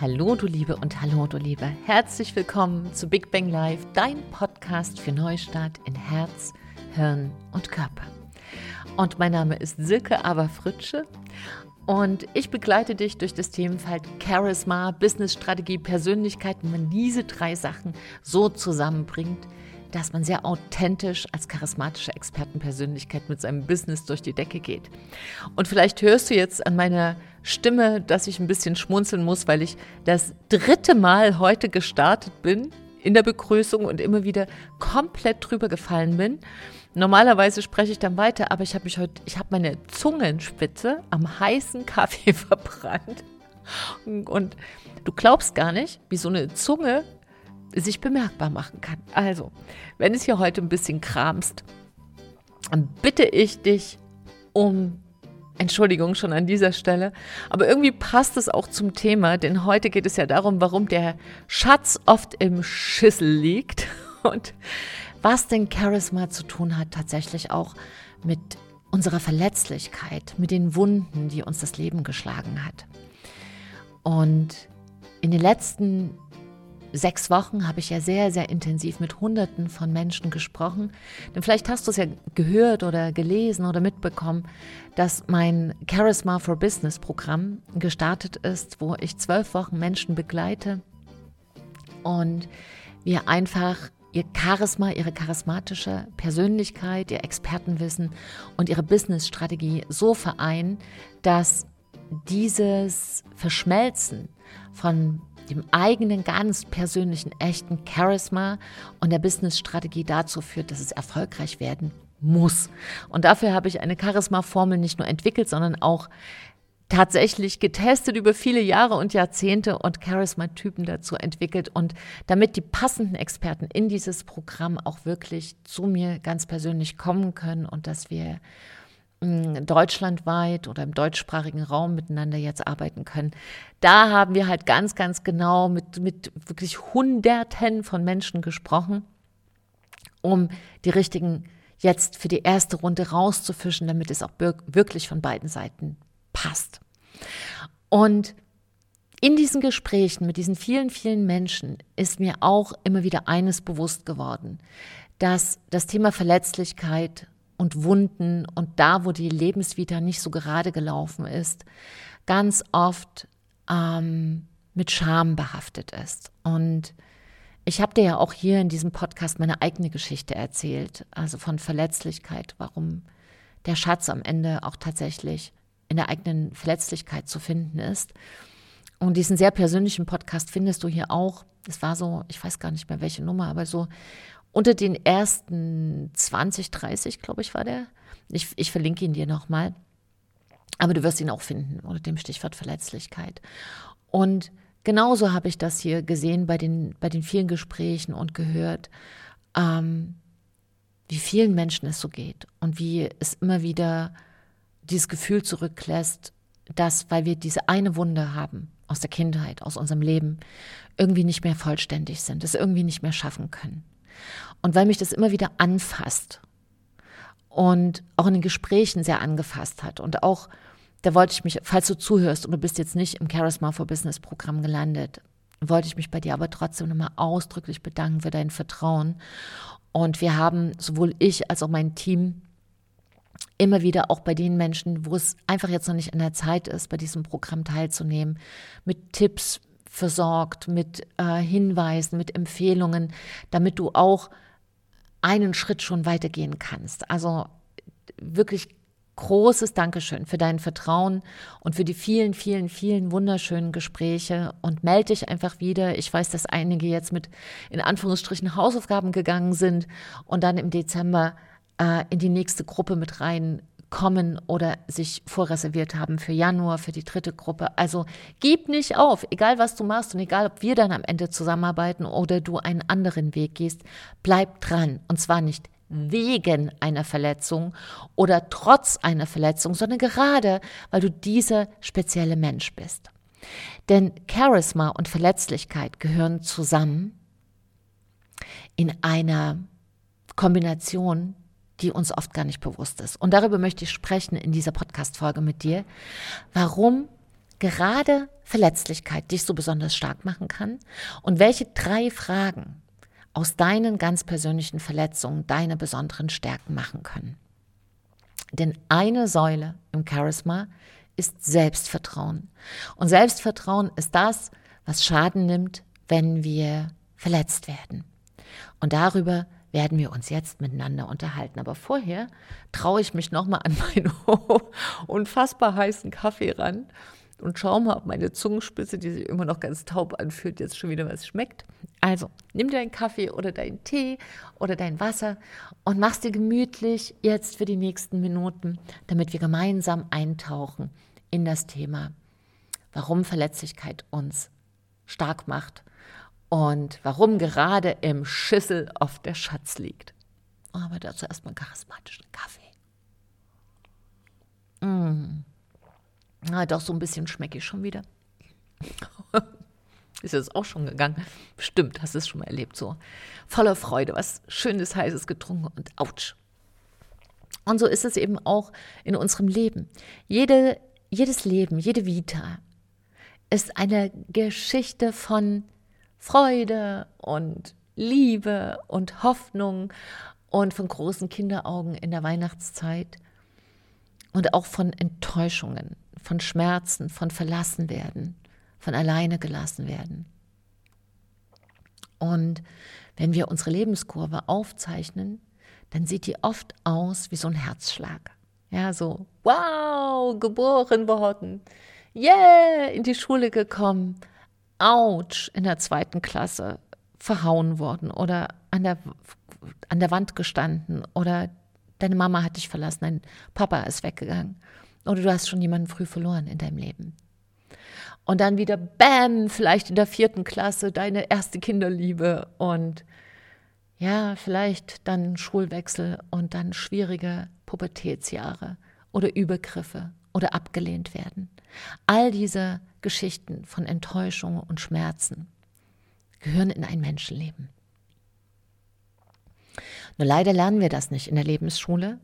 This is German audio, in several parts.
Hallo du Liebe und hallo du Liebe. Herzlich willkommen zu Big Bang Live, dein Podcast für Neustart in Herz, Hirn und Körper. Und mein Name ist Silke Aberfritsche und ich begleite dich durch das Themenfeld Charisma, Businessstrategie, Persönlichkeit, wie man diese drei Sachen so zusammenbringt, dass man sehr authentisch als charismatische Expertenpersönlichkeit mit seinem Business durch die Decke geht. Und vielleicht hörst du jetzt an meiner Stimme, dass ich ein bisschen schmunzeln muss, weil ich das dritte Mal heute gestartet bin in der Begrüßung und immer wieder komplett drüber gefallen bin. Normalerweise spreche ich dann weiter, aber ich habe mich heute, ich habe meine Zungenspitze am heißen Kaffee verbrannt. Und du glaubst gar nicht, wie so eine Zunge sich bemerkbar machen kann. Also, wenn es hier heute ein bisschen kramst, bitte ich dich um Entschuldigung schon an dieser Stelle, aber irgendwie passt es auch zum Thema, denn heute geht es ja darum, warum der Schatz oft im Schüssel liegt und was denn Charisma zu tun hat tatsächlich auch mit unserer Verletzlichkeit, mit den Wunden, die uns das Leben geschlagen hat. Und in den letzten sechs Wochen habe ich ja sehr, sehr intensiv mit Hunderten von Menschen gesprochen. Denn vielleicht hast du es ja gehört oder gelesen oder mitbekommen, dass mein Charisma for Business Programm gestartet ist, wo ich zwölf Wochen Menschen begleite und wir einfach ihr Charisma, ihre charismatische Persönlichkeit, ihr Expertenwissen und ihre Businessstrategie so vereinen, dass dieses Verschmelzen von dem eigenen, ganz persönlichen, echten Charisma und der Businessstrategie dazu führt, dass es erfolgreich werden muss. Und dafür habe ich eine Charisma-Formel nicht nur entwickelt, sondern auch tatsächlich getestet über viele Jahre und Jahrzehnte und Charisma-Typen dazu entwickelt und damit die passenden Experten in dieses Programm auch wirklich zu mir ganz persönlich kommen können und dass wir deutschlandweit oder im deutschsprachigen Raum miteinander jetzt arbeiten können. Da haben wir halt ganz, ganz genau mit, mit wirklich Hunderten von Menschen gesprochen, um die richtigen jetzt für die erste Runde rauszufischen, damit es auch wirklich von beiden Seiten passt. Und in diesen Gesprächen mit diesen vielen, vielen Menschen ist mir auch immer wieder eines bewusst geworden, dass das Thema Verletzlichkeit und Wunden und da, wo die Lebensvita nicht so gerade gelaufen ist, ganz oft ähm, mit Scham behaftet ist. Und ich habe dir ja auch hier in diesem Podcast meine eigene Geschichte erzählt, also von Verletzlichkeit, warum der Schatz am Ende auch tatsächlich in der eigenen Verletzlichkeit zu finden ist. Und diesen sehr persönlichen Podcast findest du hier auch. Es war so, ich weiß gar nicht mehr welche Nummer, aber so unter den ersten 20, 30, glaube ich, war der. Ich, ich verlinke ihn dir nochmal. Aber du wirst ihn auch finden unter dem Stichwort Verletzlichkeit. Und genauso habe ich das hier gesehen bei den, bei den vielen Gesprächen und gehört, ähm, wie vielen Menschen es so geht und wie es immer wieder dieses Gefühl zurücklässt, dass, weil wir diese eine Wunde haben aus der Kindheit, aus unserem Leben, irgendwie nicht mehr vollständig sind, es irgendwie nicht mehr schaffen können. Und weil mich das immer wieder anfasst und auch in den Gesprächen sehr angefasst hat und auch, da wollte ich mich, falls du zuhörst und du bist jetzt nicht im Charisma for Business Programm gelandet, wollte ich mich bei dir aber trotzdem nochmal ausdrücklich bedanken für dein Vertrauen. Und wir haben sowohl ich als auch mein Team immer wieder auch bei den Menschen, wo es einfach jetzt noch nicht an der Zeit ist, bei diesem Programm teilzunehmen, mit Tipps, versorgt, mit äh, Hinweisen, mit Empfehlungen, damit du auch einen Schritt schon weitergehen kannst. Also wirklich großes Dankeschön für dein Vertrauen und für die vielen, vielen, vielen wunderschönen Gespräche und melde dich einfach wieder. Ich weiß, dass einige jetzt mit in Anführungsstrichen Hausaufgaben gegangen sind und dann im Dezember äh, in die nächste Gruppe mit rein kommen oder sich vorreserviert haben für Januar, für die dritte Gruppe. Also gib nicht auf, egal was du machst und egal, ob wir dann am Ende zusammenarbeiten oder du einen anderen Weg gehst, bleib dran. Und zwar nicht wegen einer Verletzung oder trotz einer Verletzung, sondern gerade, weil du dieser spezielle Mensch bist. Denn Charisma und Verletzlichkeit gehören zusammen in einer Kombination, die uns oft gar nicht bewusst ist. Und darüber möchte ich sprechen in dieser Podcast-Folge mit dir, warum gerade Verletzlichkeit dich so besonders stark machen kann und welche drei Fragen aus deinen ganz persönlichen Verletzungen deine besonderen Stärken machen können. Denn eine Säule im Charisma ist Selbstvertrauen. Und Selbstvertrauen ist das, was Schaden nimmt, wenn wir verletzt werden. Und darüber werden wir uns jetzt miteinander unterhalten. Aber vorher traue ich mich nochmal an meinen unfassbar heißen Kaffee ran und schau mal, ob meine Zungenspitze, die sich immer noch ganz taub anfühlt, jetzt schon wieder was schmeckt. Also, nimm dir einen Kaffee oder deinen Tee oder dein Wasser und mach's dir gemütlich jetzt für die nächsten Minuten, damit wir gemeinsam eintauchen in das Thema, warum Verletzlichkeit uns stark macht und warum gerade im Schüssel oft der Schatz liegt. Aber dazu erstmal charismatischen Kaffee. Mmh. Ah, doch, so ein bisschen schmecke ich schon wieder. Ist jetzt auch schon gegangen. Bestimmt, hast es schon mal erlebt, so voller Freude, was Schönes, Heißes getrunken und ouch. Und so ist es eben auch in unserem Leben. Jede, jedes Leben, jede Vita ist eine Geschichte von Freude und Liebe und Hoffnung und von großen Kinderaugen in der Weihnachtszeit und auch von Enttäuschungen von Schmerzen, von Verlassenwerden, von alleine gelassen werden. Und wenn wir unsere Lebenskurve aufzeichnen, dann sieht die oft aus wie so ein Herzschlag. Ja, so, wow, geboren worden, yeah, in die Schule gekommen, ouch, in der zweiten Klasse verhauen worden oder an der, an der Wand gestanden oder deine Mama hat dich verlassen, dein Papa ist weggegangen. Oder du hast schon jemanden früh verloren in deinem Leben. Und dann wieder, bam, vielleicht in der vierten Klasse deine erste Kinderliebe und ja, vielleicht dann Schulwechsel und dann schwierige Pubertätsjahre oder Übergriffe oder abgelehnt werden. All diese Geschichten von Enttäuschung und Schmerzen gehören in ein Menschenleben. Nur leider lernen wir das nicht in der Lebensschule,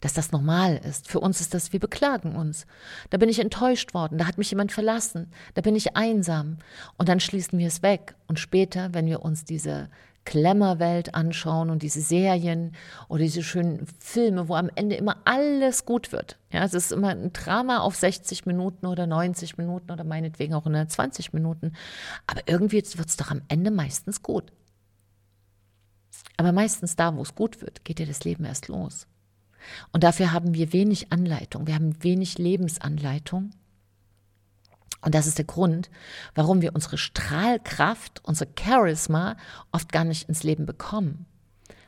dass das normal ist. Für uns ist das, wir beklagen uns. Da bin ich enttäuscht worden, da hat mich jemand verlassen, da bin ich einsam. Und dann schließen wir es weg. Und später, wenn wir uns diese Klemmerwelt anschauen und diese Serien oder diese schönen Filme, wo am Ende immer alles gut wird. Ja, es ist immer ein Drama auf 60 Minuten oder 90 Minuten oder meinetwegen auch 120 Minuten. Aber irgendwie wird es doch am Ende meistens gut. Aber meistens da, wo es gut wird, geht ja das Leben erst los. Und dafür haben wir wenig Anleitung. Wir haben wenig Lebensanleitung. Und das ist der Grund, warum wir unsere Strahlkraft, unser Charisma oft gar nicht ins Leben bekommen.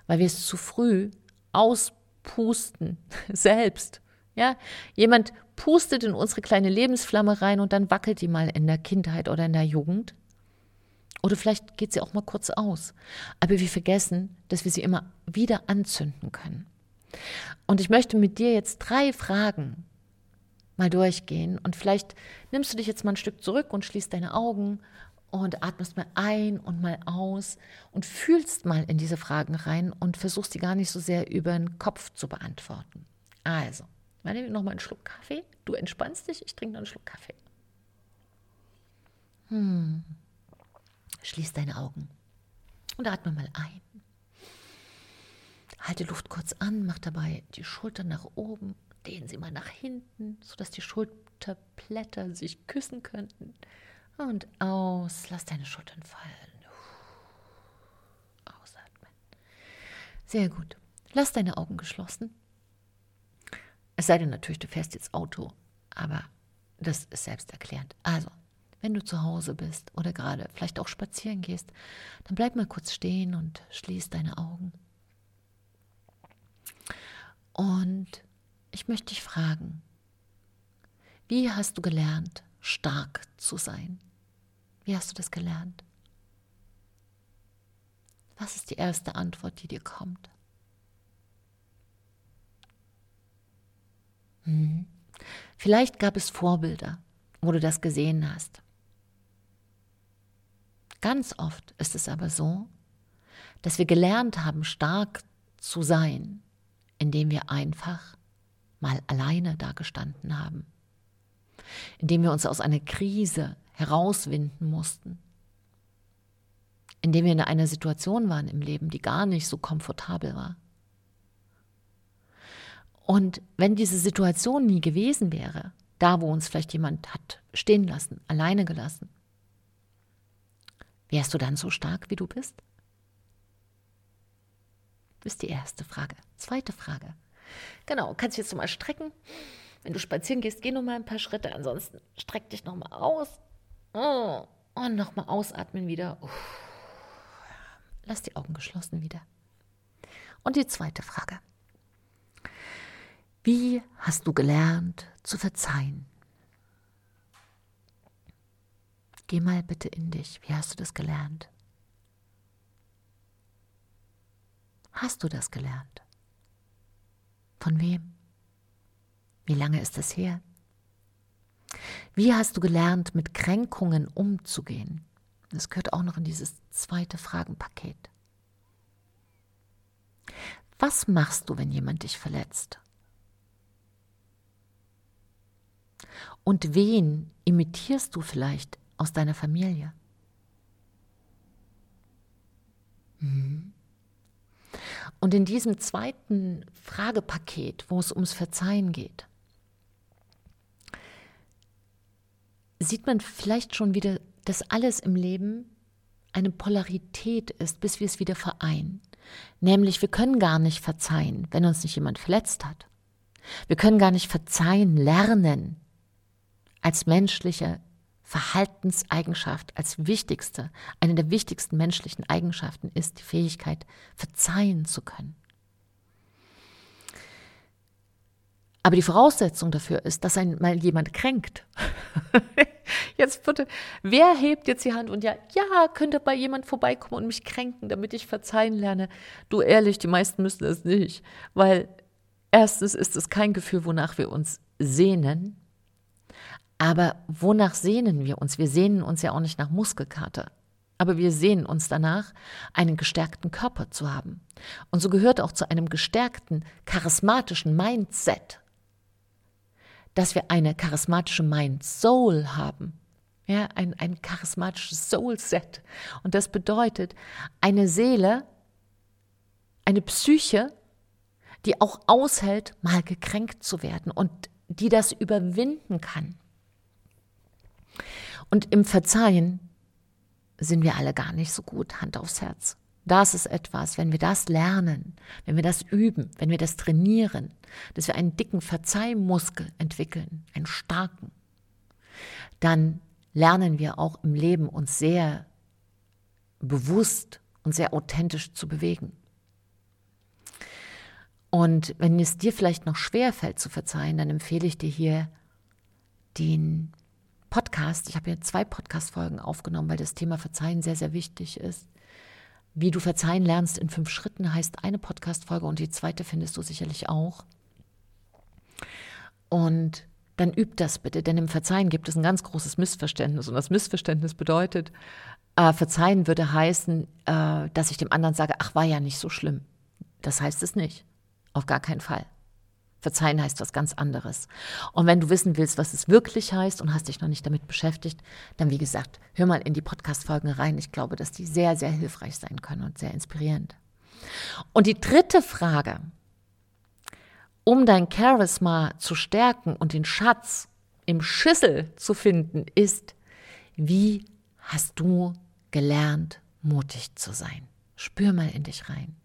Weil wir es zu früh auspusten, selbst. Ja, jemand pustet in unsere kleine Lebensflamme rein und dann wackelt die mal in der Kindheit oder in der Jugend. Oder vielleicht geht sie auch mal kurz aus. Aber wir vergessen, dass wir sie immer wieder anzünden können. Und ich möchte mit dir jetzt drei Fragen mal durchgehen. Und vielleicht nimmst du dich jetzt mal ein Stück zurück und schließt deine Augen und atmest mal ein und mal aus und fühlst mal in diese Fragen rein und versuchst die gar nicht so sehr über den Kopf zu beantworten. Also, mal nehme noch mal einen Schluck Kaffee. Du entspannst dich, ich trinke noch einen Schluck Kaffee. Hm. Schließ deine Augen und atme mal ein. Halte Luft kurz an, mach dabei die Schultern nach oben, dehnen sie mal nach hinten, sodass die Schulterblätter sich küssen könnten. Und aus, lass deine Schultern fallen. Ausatmen. Sehr gut. Lass deine Augen geschlossen. Es sei denn natürlich, du fährst jetzt Auto, aber das ist selbsterklärend. Also, wenn du zu Hause bist oder gerade vielleicht auch spazieren gehst, dann bleib mal kurz stehen und schließ deine Augen. Und ich möchte dich fragen, wie hast du gelernt, stark zu sein? Wie hast du das gelernt? Was ist die erste Antwort, die dir kommt? Hm. Vielleicht gab es Vorbilder, wo du das gesehen hast. Ganz oft ist es aber so, dass wir gelernt haben, stark zu sein, indem wir einfach mal alleine dagestanden haben. in dem wir uns aus einer Krise herauswinden mussten, in dem wir in einer Situation waren im Leben, die gar nicht so komfortabel war. Und wenn diese Situation nie gewesen wäre, da wo uns vielleicht jemand hat stehen lassen, alleine gelassen, wärst du dann so stark, wie du bist? Das ist die erste Frage. Zweite Frage. Genau, kannst du jetzt nochmal strecken. Wenn du spazieren gehst, geh nochmal ein paar Schritte. Ansonsten streck dich nochmal aus. Oh, und nochmal ausatmen wieder. Lass die Augen geschlossen wieder. Und die zweite Frage. Wie hast du gelernt zu verzeihen? Geh mal bitte in dich. Wie hast du das gelernt? Hast du das gelernt? Von wem? Wie lange ist es her? Wie hast du gelernt, mit Kränkungen umzugehen? Das gehört auch noch in dieses zweite Fragenpaket. Was machst du, wenn jemand dich verletzt? Und wen imitierst du vielleicht aus deiner Familie? Mhm. Und in diesem zweiten Fragepaket, wo es ums Verzeihen geht, sieht man vielleicht schon wieder, dass alles im Leben eine Polarität ist, bis wir es wieder vereinen. Nämlich, wir können gar nicht verzeihen, wenn uns nicht jemand verletzt hat. Wir können gar nicht verzeihen lernen als menschliche Verhaltenseigenschaft, als wichtigste, eine der wichtigsten menschlichen Eigenschaften ist die Fähigkeit, verzeihen zu können. Aber die Voraussetzung dafür ist, dass einmal jemand kränkt. jetzt bitte, wer hebt jetzt die Hand und ja, ja, könnte bei jemand vorbeikommen und mich kränken, damit ich verzeihen lerne? Du ehrlich, die meisten müssen es nicht, weil erstens ist es kein Gefühl, wonach wir uns sehnen, aber wonach sehnen wir uns? Wir sehnen uns ja auch nicht nach Muskelkater. Aber wir sehnen uns danach, einen gestärkten Körper zu haben. Und so gehört auch zu einem gestärkten, charismatischen Mindset, dass wir eine charismatische Mind-Soul haben. Ja, ein, ein charismatisches Soul-Set. Und das bedeutet eine Seele, eine Psyche, die auch aushält, mal gekränkt zu werden und die das überwinden kann. Und im Verzeihen sind wir alle gar nicht so gut, Hand aufs Herz. Das ist etwas, wenn wir das lernen, wenn wir das üben, wenn wir das trainieren, dass wir einen dicken Verzeihmuskel entwickeln, einen starken, dann lernen wir auch im Leben uns sehr bewusst und sehr authentisch zu bewegen. Und wenn es dir vielleicht noch schwer fällt zu verzeihen, dann empfehle ich dir hier den Podcast. Ich habe hier zwei Podcast-Folgen aufgenommen, weil das Thema Verzeihen sehr, sehr wichtig ist. Wie du verzeihen lernst in fünf Schritten heißt eine Podcast-Folge und die zweite findest du sicherlich auch. Und dann üb das bitte, denn im Verzeihen gibt es ein ganz großes Missverständnis. Und das Missverständnis bedeutet, äh, verzeihen würde heißen, äh, dass ich dem anderen sage, ach, war ja nicht so schlimm. Das heißt es nicht. Auf gar keinen Fall. Verzeihen heißt was ganz anderes. Und wenn du wissen willst, was es wirklich heißt und hast dich noch nicht damit beschäftigt, dann wie gesagt, hör mal in die Podcast-Folgen rein. Ich glaube, dass die sehr, sehr hilfreich sein können und sehr inspirierend. Und die dritte Frage, um dein Charisma zu stärken und den Schatz im Schüssel zu finden, ist, wie hast du gelernt, mutig zu sein? Spür mal in dich rein.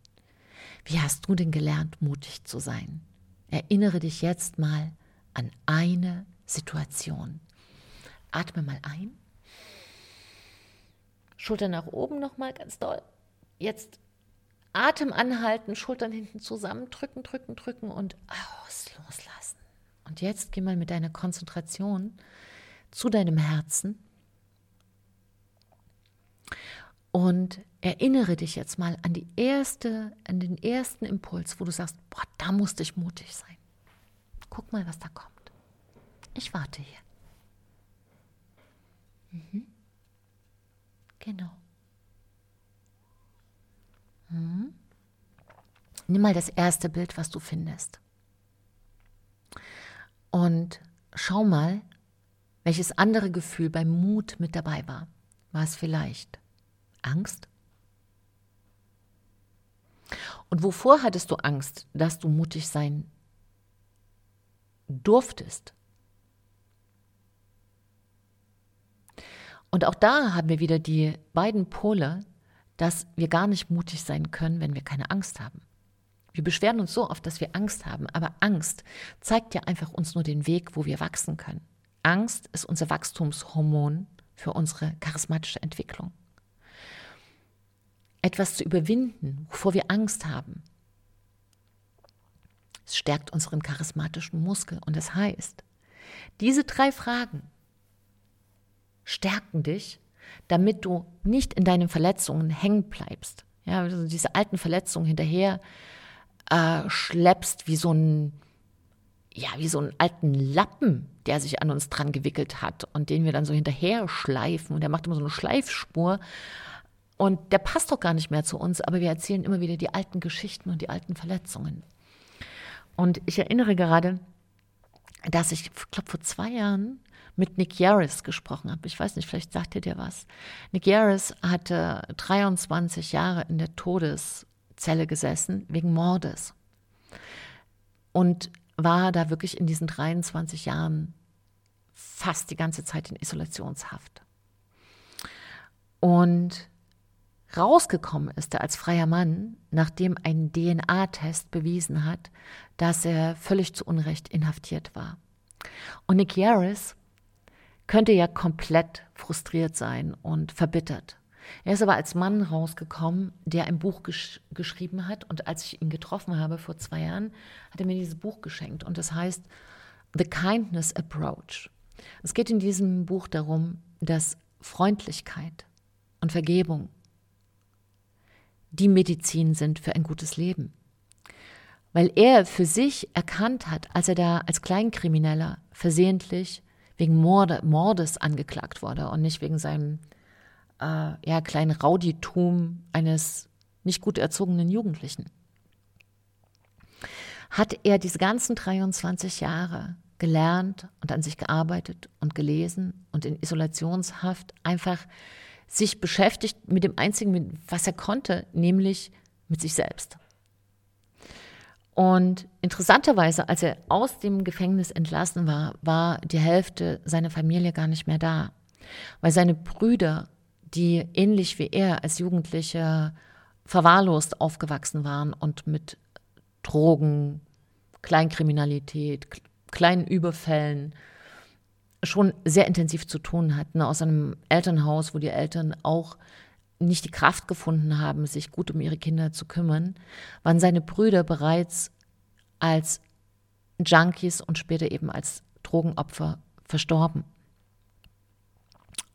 Wie hast du denn gelernt, mutig zu sein? Erinnere dich jetzt mal an eine Situation. Atme mal ein. Schultern nach oben nochmal ganz doll. Jetzt Atem anhalten, Schultern hinten zusammen, drücken, drücken, drücken und aus, loslassen. Und jetzt geh mal mit deiner Konzentration zu deinem Herzen und erinnere dich jetzt mal an die erste, an den ersten Impuls, wo du sagst, boah, da musste ich mutig sein. Guck mal, was da kommt. Ich warte hier. Mhm. Genau. Mhm. Nimm mal das erste Bild, was du findest. Und schau mal, Welches andere Gefühl beim Mut mit dabei war? War es vielleicht Angst? Und wovor hattest du Angst, dass du mutig sein durftest? Und auch da haben wir wieder die beiden Pole, dass wir gar nicht mutig sein können, wenn wir keine Angst haben. Wir beschweren uns so oft, dass wir Angst haben, aber Angst zeigt ja einfach uns nur den Weg, wo wir wachsen können. Angst ist unser Wachstumshormon für unsere charismatische Entwicklung. Etwas zu überwinden, wovor wir Angst haben, es stärkt unseren charismatischen Muskel. Und das heißt, diese drei Fragen stärken dich, damit du nicht in deinen Verletzungen hängen bleibst. Ja, also diese alten Verletzungen hinterher äh, schleppst wie so ein, ja, wie so einen alten Lappen, der sich an uns dran gewickelt hat und den wir dann so hinterher schleifen und der macht immer so eine Schleifspur und der passt doch gar nicht mehr zu uns, aber wir erzählen immer wieder die alten Geschichten und die alten Verletzungen. Und ich erinnere gerade, dass ich, glaube vor zwei Jahren mit Nick Yaris gesprochen habe. Ich weiß nicht, vielleicht sagt ihr dir was. Nick Yaris hatte 23 Jahre in der Todeszelle gesessen wegen Mordes und war da wirklich in diesen 23 Jahren fast die ganze Zeit in Isolationshaft. Und rausgekommen ist er als freier Mann, nachdem ein DNA-Test bewiesen hat, dass er völlig zu Unrecht inhaftiert war. Und Nick Yaris könnte ja komplett frustriert sein und verbittert. Er ist aber als Mann rausgekommen, der ein Buch gesch geschrieben hat. Und als ich ihn getroffen habe vor zwei Jahren, hat er mir dieses Buch geschenkt. Und das heißt The Kindness Approach. Es geht in diesem Buch darum, dass Freundlichkeit und Vergebung die Medizin sind für ein gutes Leben. Weil er für sich erkannt hat, als er da als Kleinkrimineller versehentlich wegen Morde, Mordes angeklagt wurde und nicht wegen seinem äh, ja, kleinen Rauditum eines nicht gut erzogenen Jugendlichen. Hat er diese ganzen 23 Jahre gelernt und an sich gearbeitet und gelesen und in Isolationshaft einfach sich beschäftigt mit dem einzigen, was er konnte, nämlich mit sich selbst. Und interessanterweise, als er aus dem Gefängnis entlassen war, war die Hälfte seiner Familie gar nicht mehr da, weil seine Brüder, die ähnlich wie er als Jugendliche verwahrlost aufgewachsen waren und mit Drogen, Kleinkriminalität, kleinen Überfällen schon sehr intensiv zu tun hatten, aus einem Elternhaus, wo die Eltern auch nicht die Kraft gefunden haben, sich gut um ihre Kinder zu kümmern, waren seine Brüder bereits als Junkies und später eben als Drogenopfer verstorben.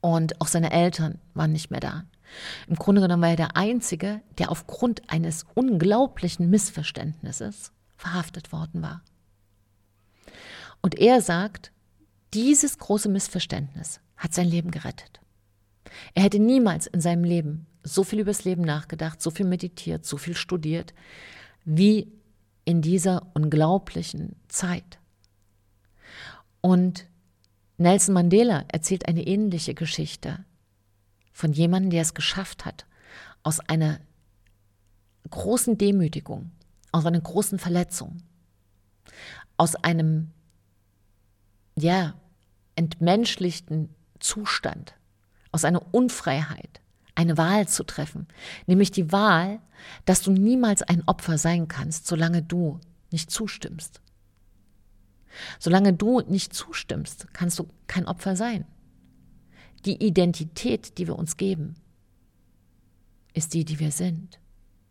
Und auch seine Eltern waren nicht mehr da. Im Grunde genommen war er der Einzige, der aufgrund eines unglaublichen Missverständnisses verhaftet worden war. Und er sagt, dieses große Missverständnis hat sein Leben gerettet. Er hätte niemals in seinem Leben so viel übers Leben nachgedacht, so viel meditiert, so viel studiert, wie in dieser unglaublichen Zeit. Und Nelson Mandela erzählt eine ähnliche Geschichte von jemandem, der es geschafft hat, aus einer großen Demütigung, aus einer großen Verletzung, aus einem, ja, entmenschlichten Zustand, aus einer Unfreiheit, eine Wahl zu treffen, nämlich die Wahl, dass du niemals ein Opfer sein kannst, solange du nicht zustimmst. Solange du nicht zustimmst, kannst du kein Opfer sein. Die Identität, die wir uns geben, ist die, die wir sind.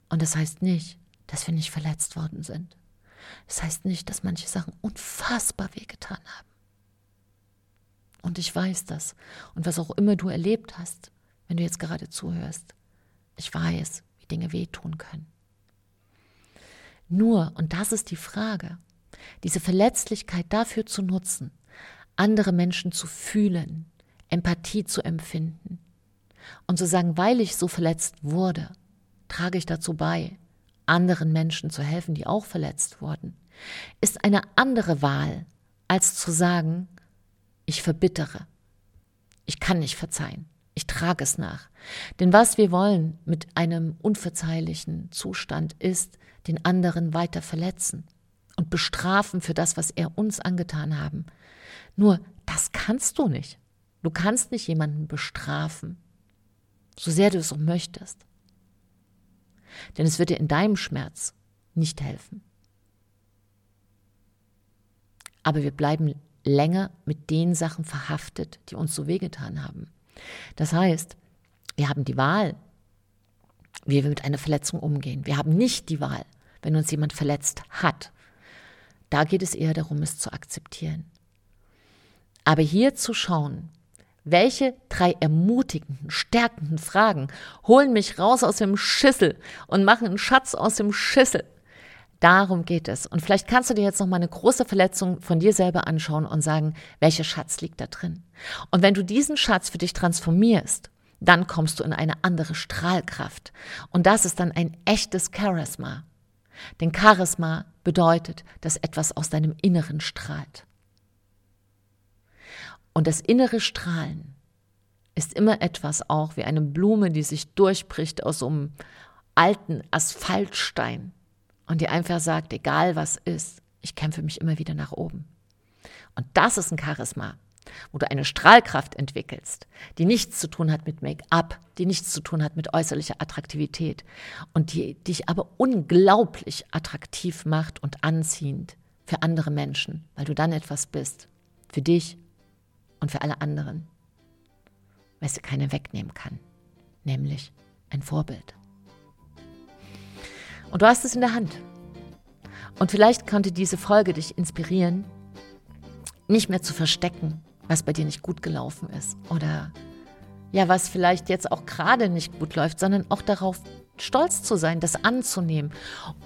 Und das heißt nicht, dass wir nicht verletzt worden sind. Das heißt nicht, dass manche Sachen unfassbar wehgetan haben. Und ich weiß das. Und was auch immer du erlebt hast, wenn du jetzt gerade zuhörst, ich weiß, wie Dinge wehtun können. Nur, und das ist die Frage, diese Verletzlichkeit dafür zu nutzen, andere Menschen zu fühlen, Empathie zu empfinden und zu sagen, weil ich so verletzt wurde, trage ich dazu bei, anderen Menschen zu helfen, die auch verletzt wurden, ist eine andere Wahl, als zu sagen, Ich verbittere. Ich kann nicht verzeihen. Ich trage es nach. Denn was wir wollen mit einem unverzeihlichen Zustand ist, den anderen weiter verletzen und bestrafen für das, was er uns angetan haben. Nur, das kannst du nicht. Du kannst nicht jemanden bestrafen, so sehr du es auch möchtest. Denn es wird dir in deinem Schmerz nicht helfen. Aber wir bleiben länger mit den Sachen verhaftet, die uns so wehgetan haben. Das heißt, wir haben die Wahl, wie wir mit einer Verletzung umgehen. Wir haben nicht die Wahl, wenn uns jemand verletzt hat. Da geht es eher darum, es zu akzeptieren. Aber hier zu schauen, welche drei ermutigenden, stärkenden Fragen holen mich raus aus dem Schüssel und machen einen Schatz aus dem Schüssel? Darum geht es. Und vielleicht kannst du dir jetzt noch mal eine große Verletzung von dir selber anschauen und sagen, welcher Schatz liegt da drin? Und wenn du diesen Schatz für dich transformierst, dann kommst du in eine andere Strahlkraft. Und das ist dann ein echtes Charisma. Denn Charisma bedeutet, dass etwas aus deinem Inneren strahlt. Und das innere Strahlen ist immer etwas auch wie eine Blume, die sich durchbricht aus so einem alten Asphaltstein und die einfach sagt, egal was ist, ich kämpfe mich immer wieder nach oben. Und das ist ein Charisma, wo du eine Strahlkraft entwickelst, die nichts zu tun hat mit Make-up, die nichts zu tun hat mit äußerlicher Attraktivität und die dich aber unglaublich attraktiv macht und anziehend für andere Menschen, weil du dann etwas bist, für dich und für alle anderen, was dir keiner wegnehmen kann, nämlich ein Vorbild. Und du hast es in der Hand. Und vielleicht konnte diese Folge dich inspirieren, nicht mehr zu verstecken, was bei dir nicht gut gelaufen ist oder ja, was vielleicht jetzt auch gerade nicht gut läuft, sondern auch darauf stolz zu sein, das anzunehmen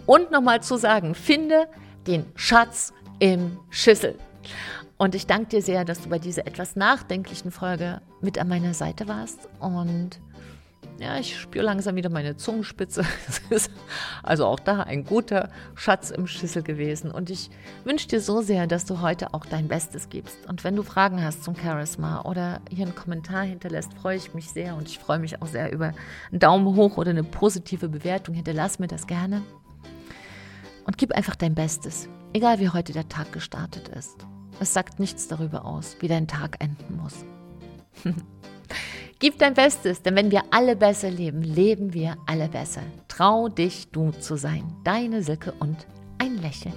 und nochmal zu sagen, finde den Schatz im Schüssel. Und ich danke dir sehr, dass du bei dieser etwas nachdenklichen Folge mit an meiner Seite warst. Und ja, ich spüre langsam wieder meine Zungenspitze. Also auch da ein guter Schatz im Schüssel gewesen. Und ich wünsche dir so sehr, dass du heute auch dein Bestes gibst. Und wenn du Fragen hast zum Charisma oder hier einen Kommentar hinterlässt, freue ich mich sehr. Und ich freue mich auch sehr über einen Daumen hoch oder eine positive Bewertung. Hinterlass mir das gerne. Und gib einfach dein Bestes, egal wie heute der Tag gestartet ist. Es sagt nichts darüber aus, wie dein Tag enden muss. Gib dein Bestes, denn wenn wir alle besser leben, leben wir alle besser. Trau dich, du zu sein. Deine Silke und ein Lächeln.